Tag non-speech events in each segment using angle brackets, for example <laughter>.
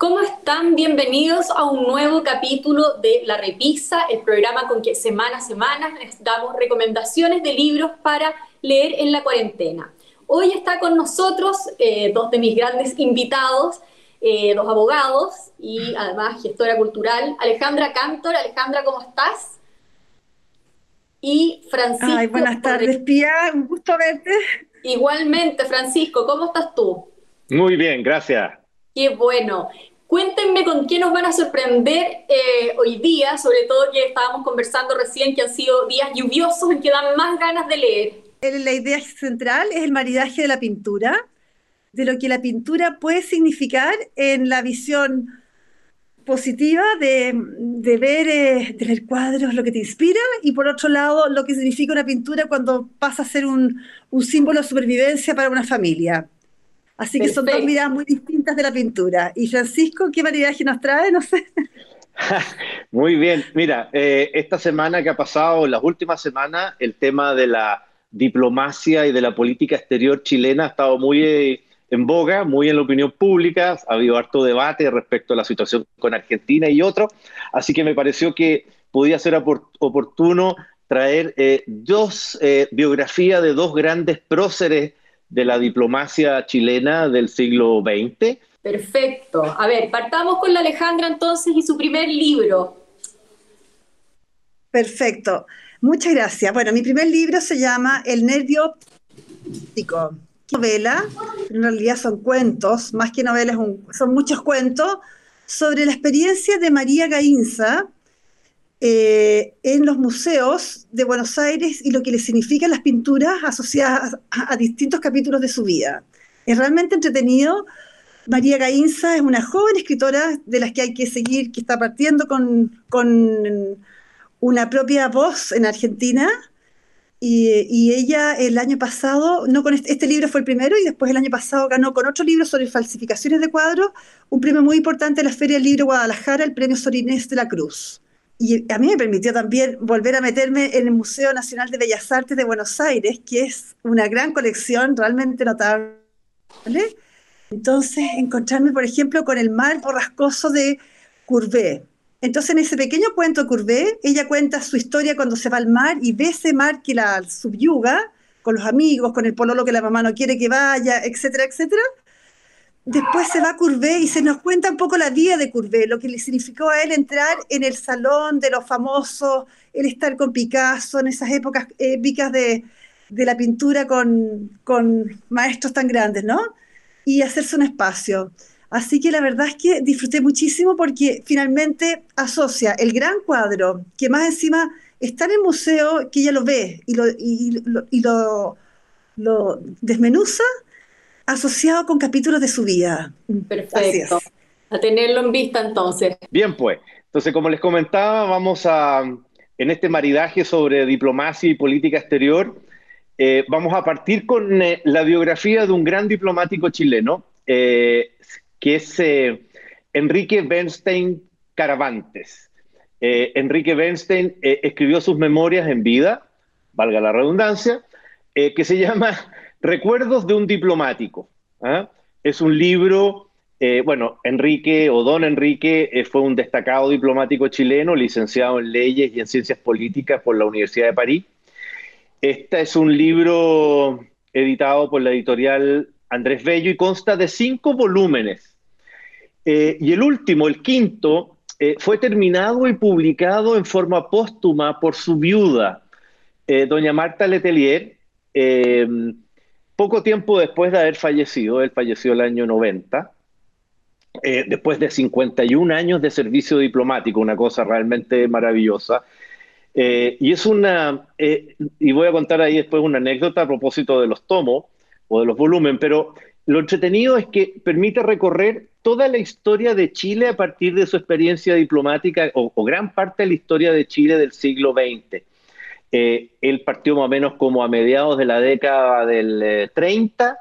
¿Cómo están? Bienvenidos a un nuevo capítulo de La Repisa, el programa con que semana a semana les damos recomendaciones de libros para leer en la cuarentena. Hoy está con nosotros eh, dos de mis grandes invitados, eh, dos abogados y además gestora cultural, Alejandra Cantor. Alejandra, ¿cómo estás? Y Francisco. Ay, buenas tardes, Pía, un gusto verte. Igualmente, Francisco, ¿cómo estás tú? Muy bien, gracias. Qué bueno. Cuéntenme con qué nos van a sorprender eh, hoy día, sobre todo que estábamos conversando recién que han sido días lluviosos en que dan más ganas de leer. La idea central es el maridaje de la pintura, de lo que la pintura puede significar en la visión positiva de, ver, eh, de ver cuadros, lo que te inspira, y por otro lado, lo que significa una pintura cuando pasa a ser un símbolo de supervivencia para una familia. Así que son dos miradas muy distintas de la pintura. Y Francisco, ¿qué maridaje nos trae? No sé. <laughs> Muy bien, mira, eh, esta semana que ha pasado, las últimas semanas, el tema de la diplomacia y de la política exterior chilena ha estado muy eh, en boga, muy en la opinión pública, ha habido harto debate respecto a la situación con Argentina y otros, así que me pareció que podía ser oportuno traer eh, dos biografías de dos grandes próceres de la diplomacia chilena del siglo XX. Perfecto. A ver, partamos con la Alejandra entonces y su primer libro. Perfecto. Muchas gracias. Bueno, mi primer libro se llama El nervio óptico. Novela, en realidad son cuentos, más que novelas, son muchos cuentos sobre la experiencia de María Gainza, eh, en los museos de Buenos Aires y lo que le significan las pinturas asociadas a, distintos capítulos de su vida. Es realmente entretenido. María Gainza es una joven escritora de las que hay que seguir, que está partiendo con, una propia voz en Argentina. Y, ella el año pasado, no con este, este, libro fue el primero, y después el año pasado ganó con otro libro sobre falsificaciones de cuadros, un premio muy importante en la Feria del Libro Guadalajara, el premio Sorinés de la Cruz y a mí me permitió también volver a meterme en el Museo Nacional de Bellas Artes de Buenos Aires, que es una gran colección realmente notable. Entonces, encontrarme, por ejemplo, con el mar borrascoso de Courbet. Entonces, en ese pequeño cuento de Courbet, ella cuenta su historia cuando se va al mar y ve ese mar que la subyuga, con los amigos, con el pololo que la mamá no quiere que vaya, etcétera, etcétera después se va a Courbet y se nos cuenta un poco la vida de Courbet, lo que le significó a él entrar en el salón de los famosos, el estar con Picasso en esas épocas épicas de, la pintura con, maestros tan grandes, ¿no? Y hacerse un espacio. Así que la verdad es que disfruté muchísimo porque finalmente asocia el gran cuadro, que más encima está en el museo, que ella lo ve y lo, y lo, lo desmenuza asociado con capítulos de su vida. Perfecto. A tenerlo en vista entonces. Bien, pues. Entonces, como les comentaba, vamos a, en este maridaje sobre diplomacia y política exterior, eh, vamos a partir con eh, la biografía de un gran diplomático chileno, eh, que es Enrique Bernstein Caravantes. Enrique Bernstein escribió sus memorias en vida, valga la redundancia, que se llama Recuerdos de un diplomático. ¿ah? Es un libro, eh, bueno, Enrique o don Enrique eh, fue un destacado diplomático chileno, licenciado en leyes y en ciencias políticas por la Universidad de París. Este es un libro editado por la editorial Andrés Bello y consta de cinco volúmenes. Eh, y el último, el quinto, fue terminado y publicado en forma póstuma por su viuda, doña Marta Letelier, poco tiempo después de haber fallecido, él falleció el año 90, eh, después de 51 años de servicio diplomático, una cosa realmente maravillosa. Eh, y es una, eh, y voy a contar ahí después una anécdota a propósito de los tomos o de los volúmenes, pero lo entretenido es que permite recorrer toda la historia de Chile a partir de su experiencia diplomática o, o gran parte de la historia de Chile del siglo XX. Eh, él partió más o menos como a mediados de la década del 30 eh,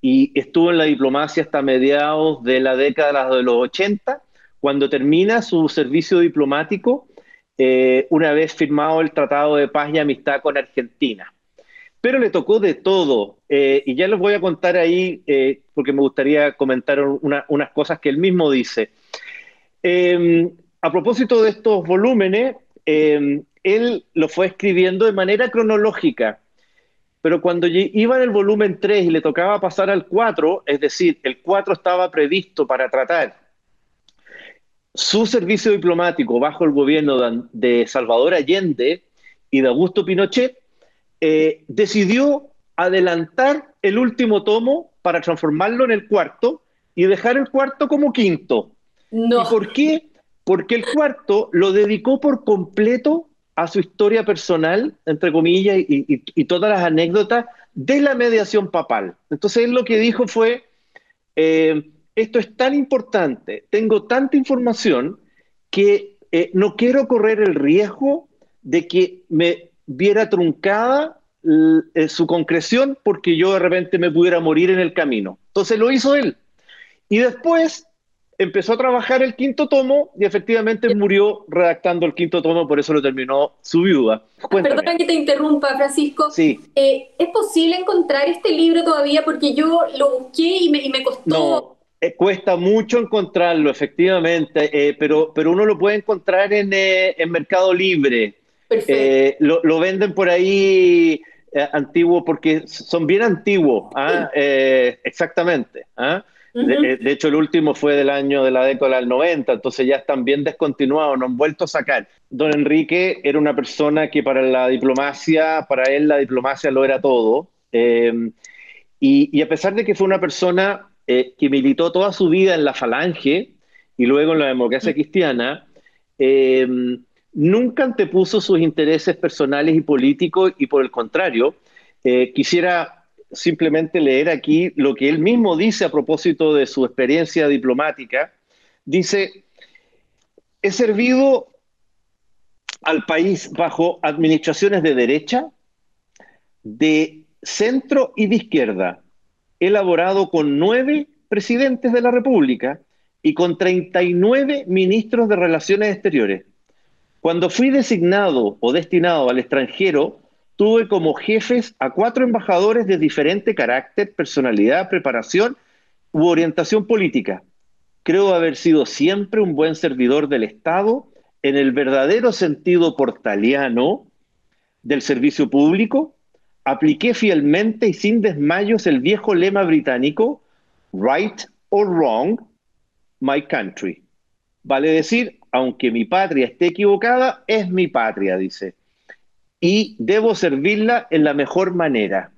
y estuvo en la diplomacia hasta mediados de la década de los 80, cuando termina su servicio diplomático eh, una vez firmado el Tratado de Paz y Amistad con Argentina. pero le tocó de todo. Y ya les voy a contar ahí, porque me gustaría comentar unas cosas que él mismo dice. A propósito de estos volúmenes, em, él lo fue escribiendo de manera cronológica, pero cuando iba en el volumen 3 y le tocaba pasar al 4, es decir, el 4 estaba previsto para tratar su servicio diplomático bajo el gobierno de Salvador Allende y de Augusto Pinochet, eh, decidió adelantar el último tomo para transformarlo en el cuarto y dejar el cuarto como quinto. No. ¿Y por qué? Porque el cuarto lo dedicó por completo a su historia personal, entre comillas, y, todas las anécdotas de la mediación papal. Entonces él lo que dijo fue, eh, esto es tan importante, tengo tanta información que eh, no quiero correr el riesgo de que me viera truncada eh, su concreción porque yo de repente me pudiera morir en el camino. Entonces lo hizo él. Y después empezó a trabajar el quinto tomo y efectivamente murió redactando el quinto tomo, por eso lo terminó su viuda. Perdona que te interrumpa, Francisco. Sí. Eh, ¿Es posible encontrar este libro todavía? Porque yo lo busqué y me, y me costó... No. Eh, cuesta mucho encontrarlo, efectivamente, pero, pero uno lo puede encontrar en, en Mercado Libre. Eh, lo, venden por ahí eh, antiguo porque son bien antiguos, ¿ah? eh, exactamente. ¿ah? De, hecho, el último fue del año de la década del 90, entonces ya están bien descontinuados, no han vuelto a sacar. Don Enrique era una persona que para la diplomacia, para él la diplomacia lo era todo. Em, y, y, a pesar de que fue una persona que militó toda su vida en la falange y luego en la democracia cristiana, eh, nunca antepuso sus intereses personales y políticos y por el contrario, eh, quisiera simplemente leer aquí lo que él mismo dice a propósito de su experiencia diplomática. Dice, he servido al país bajo administraciones de derecha, de centro y de izquierda. Elaborado con nueve presidentes de la República y con 39 ministros de Relaciones Exteriores. Cuando fui designado o destinado al extranjero, tuve como jefes a cuatro embajadores de diferente carácter, personalidad, preparación u orientación política. Creo haber sido siempre un buen servidor del Estado en el verdadero sentido portaliano del servicio público. Apliqué fielmente y sin desmayos el viejo lema británico, right or wrong, my country. Vale decir, aunque mi patria esté equivocada, es mi patria, dice. Y debo servirla en la mejor manera.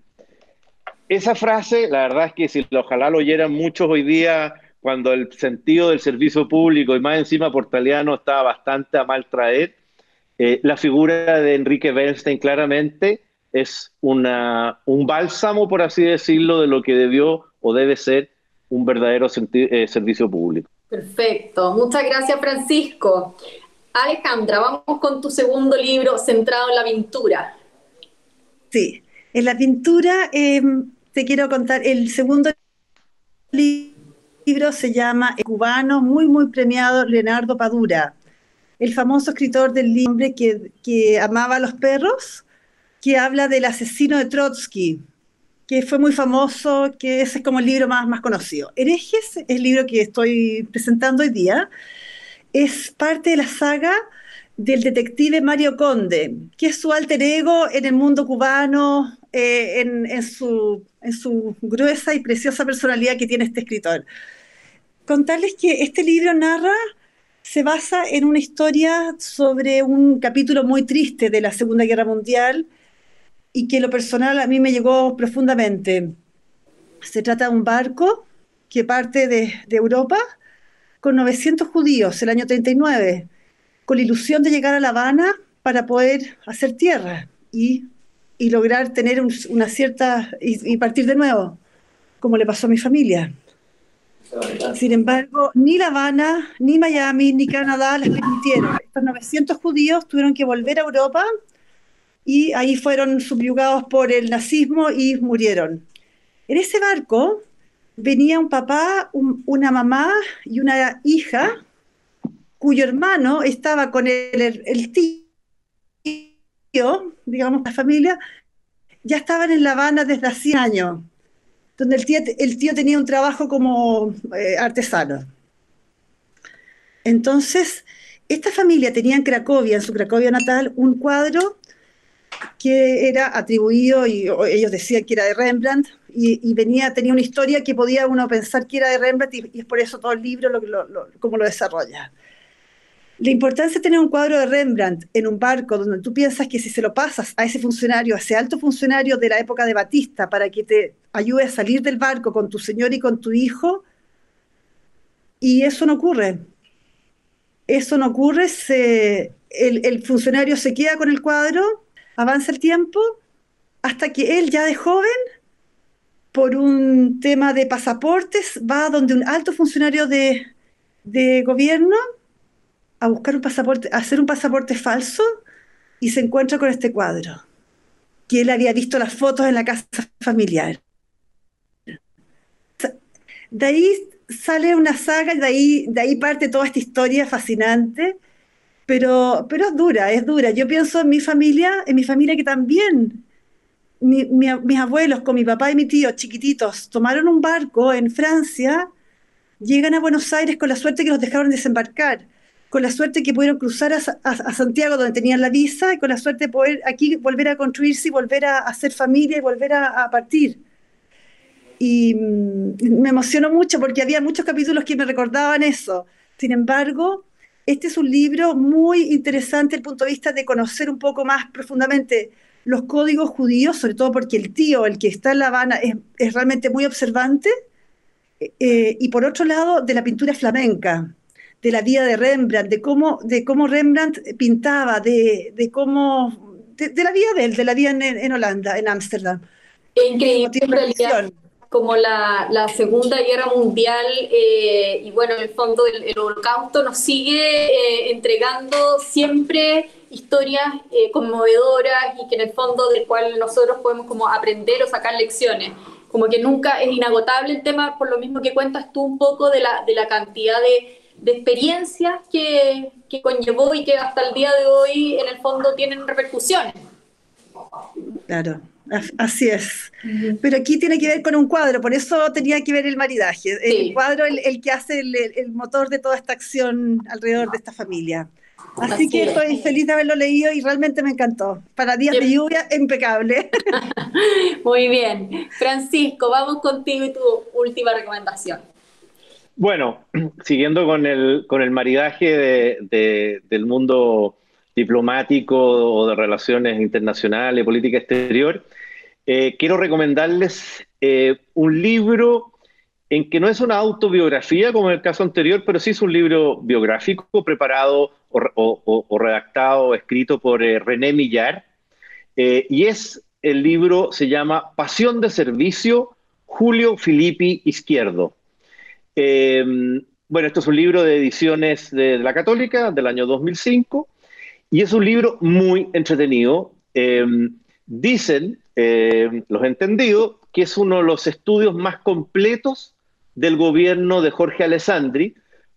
Esa frase, la verdad es que si ojalá lo oyeran muchos hoy día, cuando el sentido del servicio público y más encima portaliano está bastante a mal traer, eh, la figura de Enrique Bernstein claramente es una, un bálsamo, por así decirlo, de lo que debió o debe ser un verdadero eh, servicio público. Perfecto, muchas gracias Francisco. Alejandra, vamos con tu segundo libro centrado en la pintura. Sí, en la pintura em, te quiero contar, el segundo libro se llama El cubano, muy, muy premiado, Leonardo Padura, el famoso escritor del libro que, que amaba a los perros, que habla del asesino de Trotsky, que fue muy famoso, que ese es como el libro más, más conocido. Herejes, el libro que estoy presentando hoy día, es parte de la saga del detective Mario Conde, que es su alter ego en el mundo cubano, eh, en, su, en su gruesa y preciosa personalidad que tiene este escritor. Contarles que este libro narra, se basa en una historia sobre un capítulo muy triste de la Segunda Guerra Mundial, y que lo personal a mí me llegó profundamente. Se trata de un barco que parte de, Europa con 900 judíos el año 39, con la ilusión de llegar a La Habana para poder hacer tierra y, lograr tener una cierta... Y, partir de nuevo, como le pasó a mi familia. Sin embargo, ni La Habana, ni Miami, ni Canadá les permitieron. Estos 900 judíos tuvieron que volver a Europa y ahí fueron subyugados por el nazismo y murieron. En ese barco venía un papá, una mamá y una hija cuyo hermano estaba con el, tío, digamos, la familia, ya estaban en La Habana desde hacía años, donde el tío, el tío tenía un trabajo como eh, artesano. Entonces, esta familia tenía en Cracovia, en su Cracovia natal, un cuadro que era atribuido, y ellos decían que era de Rembrandt, y, venía, tenía una historia que podía uno pensar que era de Rembrandt, y, es por eso todo el libro lo, lo, cómo lo desarrolla. La importancia de tener un cuadro de Rembrandt en un barco donde tú piensas que si se lo pasas a ese funcionario, a ese alto funcionario de la época de Batista, para que te ayude a salir del barco con tu señor y con tu hijo, y eso no ocurre. Eso no ocurre, el, el funcionario se queda con el cuadro, avanza el tiempo, hasta que él ya de joven, por un tema de pasaportes, va donde un alto funcionario de, de gobierno a buscar un pasaporte, a hacer un pasaporte falso y se encuentra con este cuadro, que él había visto las fotos en la casa familiar. De ahí sale una saga de ahí, de ahí parte toda esta historia fascinante, pero, pero es dura, es dura. Yo pienso en mi familia, en mi familia que también mis abuelos con mi papá y mi tío chiquititos tomaron un barco en Francia, llegan a Buenos Aires con la suerte que los dejaron desembarcar con la suerte que pudieron cruzar a, Santiago donde tenían la visa y con la suerte de poder aquí volver a construirse y volver a hacer familia y volver a, partir. Y mm, me emocionó mucho porque había muchos capítulos que me recordaban eso. Sin embargo, este es un libro muy interesante desde el punto de vista de conocer un poco más profundamente los códigos judíos, sobre todo porque el tío, el que está en La Habana, es, realmente muy observante. Eh, y por otro lado, de la pintura flamenca de la vida de Rembrandt, de cómo, de cómo Rembrandt pintaba, de, de cómo, de, la vida de él, de la vida en, Holanda, en Ámsterdam. Increíble, en realidad, como la, la, Segunda Guerra Mundial eh, y bueno, en el fondo el, holocausto nos sigue eh, entregando siempre historias eh, conmovedoras y que en el fondo del cual nosotros podemos como aprender o sacar lecciones como que nunca es inagotable el tema, por lo mismo que cuentas tú un poco de la, de la cantidad de, de experiencias que, que, conllevó y que hasta el día de hoy en el fondo tienen repercusiones. Claro, así es. Pero aquí tiene que ver con un cuadro, por eso tenía que ver el maridaje. El cuadro, el, el que hace el, el, motor de toda esta acción alrededor de esta familia. Así, que estoy feliz de haberlo leído y realmente me encantó. Para días de lluvia, impecable. <laughs> Muy bien. Francisco, vamos contigo y tu última recomendación. Bueno, <clears throat> siguiendo con el, con el maridaje del mundo diplomático o de relaciones internacionales, política exterior, eh, quiero recomendarles eh, un libro en que no es una autobiografía como en el caso anterior, pero sí es un libro biográfico preparado o, redactado, escrito por eh, René Millar, y es el libro, se llama Pasión de Servicio, Julio Filippi Izquierdo. Bueno, esto es un libro de ediciones de, la Católica del año 2005 y es un libro muy entretenido. Em, dicen em, los entendidos que es uno de los estudios más completos del gobierno de Jorge Alessandri,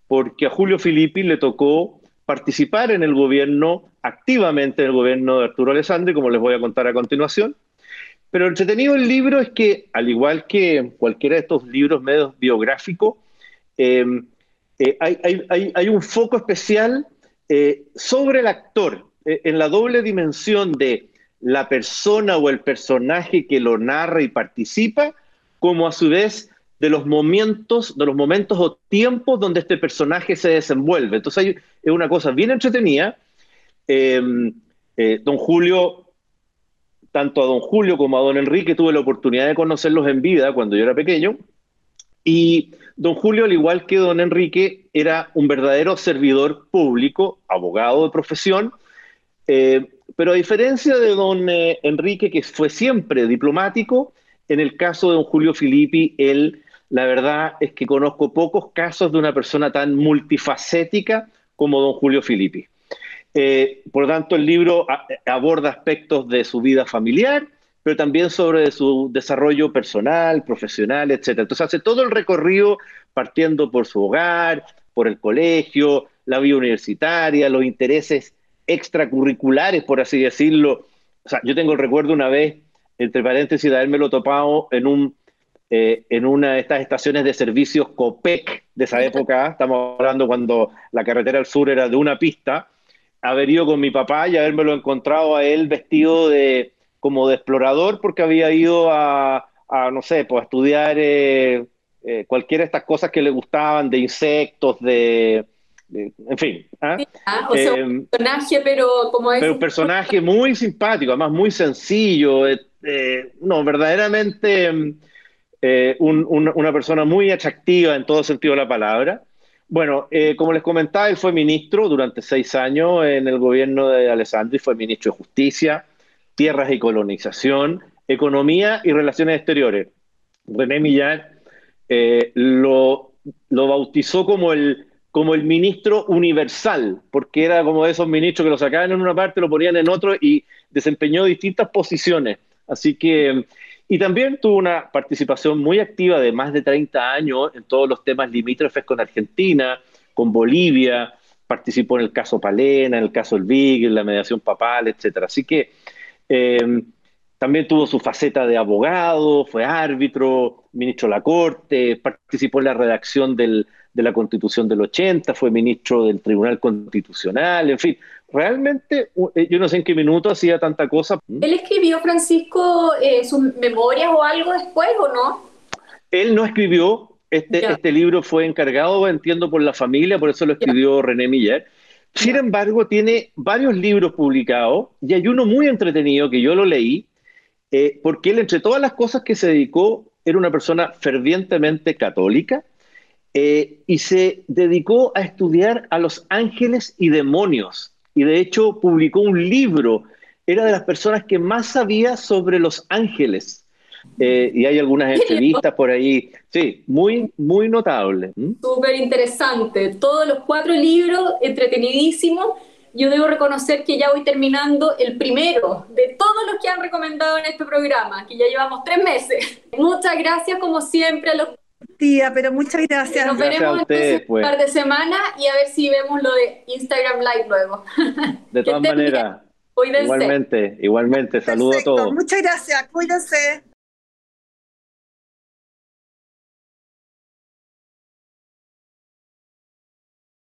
porque a Julio Filippi le tocó participar en el gobierno, activamente en el gobierno de Arturo Alessandri, como les voy a contar a continuación. Pero entretenido el libro es que, al igual que cualquiera de estos libros medios biográficos, Em, eh, hay, un foco especial eh, sobre el actor, eh, en la doble dimensión de la persona o el personaje que lo narra y participa, como a su vez de los momentos, de los momentos o tiempos donde este personaje se desenvuelve. Entonces hay, es una cosa bien entretenida. Em, don Julio, tanto a don Julio como a don Enrique tuve la oportunidad de conocerlos en vida cuando yo era pequeño. Y don Julio, al igual que don Enrique, era un verdadero servidor público, abogado de profesión, eh, pero a diferencia de don eh, Enrique, que fue siempre diplomático, en el caso de don Julio Filippi, él, la verdad es que conozco pocos casos de una persona tan multifacética como don Julio Filippi. Eh, por tanto, el libro aborda aspectos de su vida familiar, pero también sobre su desarrollo personal, profesional, etc. Entonces hace todo el recorrido partiendo por su hogar, por el colegio, la vida universitaria, los intereses extracurriculares, por así decirlo. O sea, yo tengo el recuerdo una vez entre paréntesis, de haberme lo topado en un eh, en una de estas estaciones de servicios COPEC de esa época, estamos hablando cuando la carretera al sur era de una pista, haber ido con mi papá y haberme lo encontrado a él vestido de como de explorador porque había ido a, no sé, pues a estudiar eh, eh, cualquiera de estas cosas que le gustaban, de insectos, de, en fin. ¿ah? Ah, o sea, un personaje, pero como es... Pero un personaje muy simpático, además muy sencillo, no, verdaderamente eh, una persona muy atractiva en todo sentido de la palabra. Bueno, eh, como les comentaba, él fue ministro durante seis años en el gobierno de Alessandri, fue ministro de Justicia, Tierras y Colonización, Economía y Relaciones Exteriores. René Millán eh, lo, bautizó como el, como el ministro universal, porque era como de esos ministros que lo sacaban en una parte, lo ponían en otro y desempeñó distintas posiciones. Así que y también tuvo una participación muy activa de más de 30 años en todos los temas limítrofes con Argentina, con Bolivia, participó en el caso Palena, en el caso El Big, en la mediación papal, etc. Así que eh, también tuvo su faceta de abogado, fue árbitro, ministro de la Corte, participó en la redacción del, de la Constitución del 80, fue ministro del Tribunal Constitucional, en fin, realmente eh, yo no sé en qué minuto hacía tanta cosa. ¿Él escribió, Francisco, eh, sus memorias o algo después o no? Él no escribió, este, este libro fue encargado, entiendo, por la familia, por eso lo escribió René Miller. Sin embargo, tiene varios libros publicados y hay uno muy entretenido que yo lo leí, eh, porque él, entre todas las cosas que se dedicó, era una persona fervientemente católica, eh, y se dedicó a estudiar a los ángeles y demonios. Y de hecho publicó un libro. Era de las personas que más sabía sobre los ángeles. Eh, y hay algunas entrevistas por ahí. Sí, muy, muy notable. Súper interesante. Todos los cuatro libros, entretenidísimos. Yo debo reconocer que ya voy terminando el primero de todos los que han recomendado en este programa, que ya llevamos tres meses. <laughs> Muchas gracias, como siempre, a los Tía, pero muchas gracias. Nos veremos entonces un pues. par de semanas y a ver si vemos lo de Instagram Live luego. <laughs> De todas maneras. Igualmente, igualmente. Saludos a todos. Muchas gracias. Cuídense.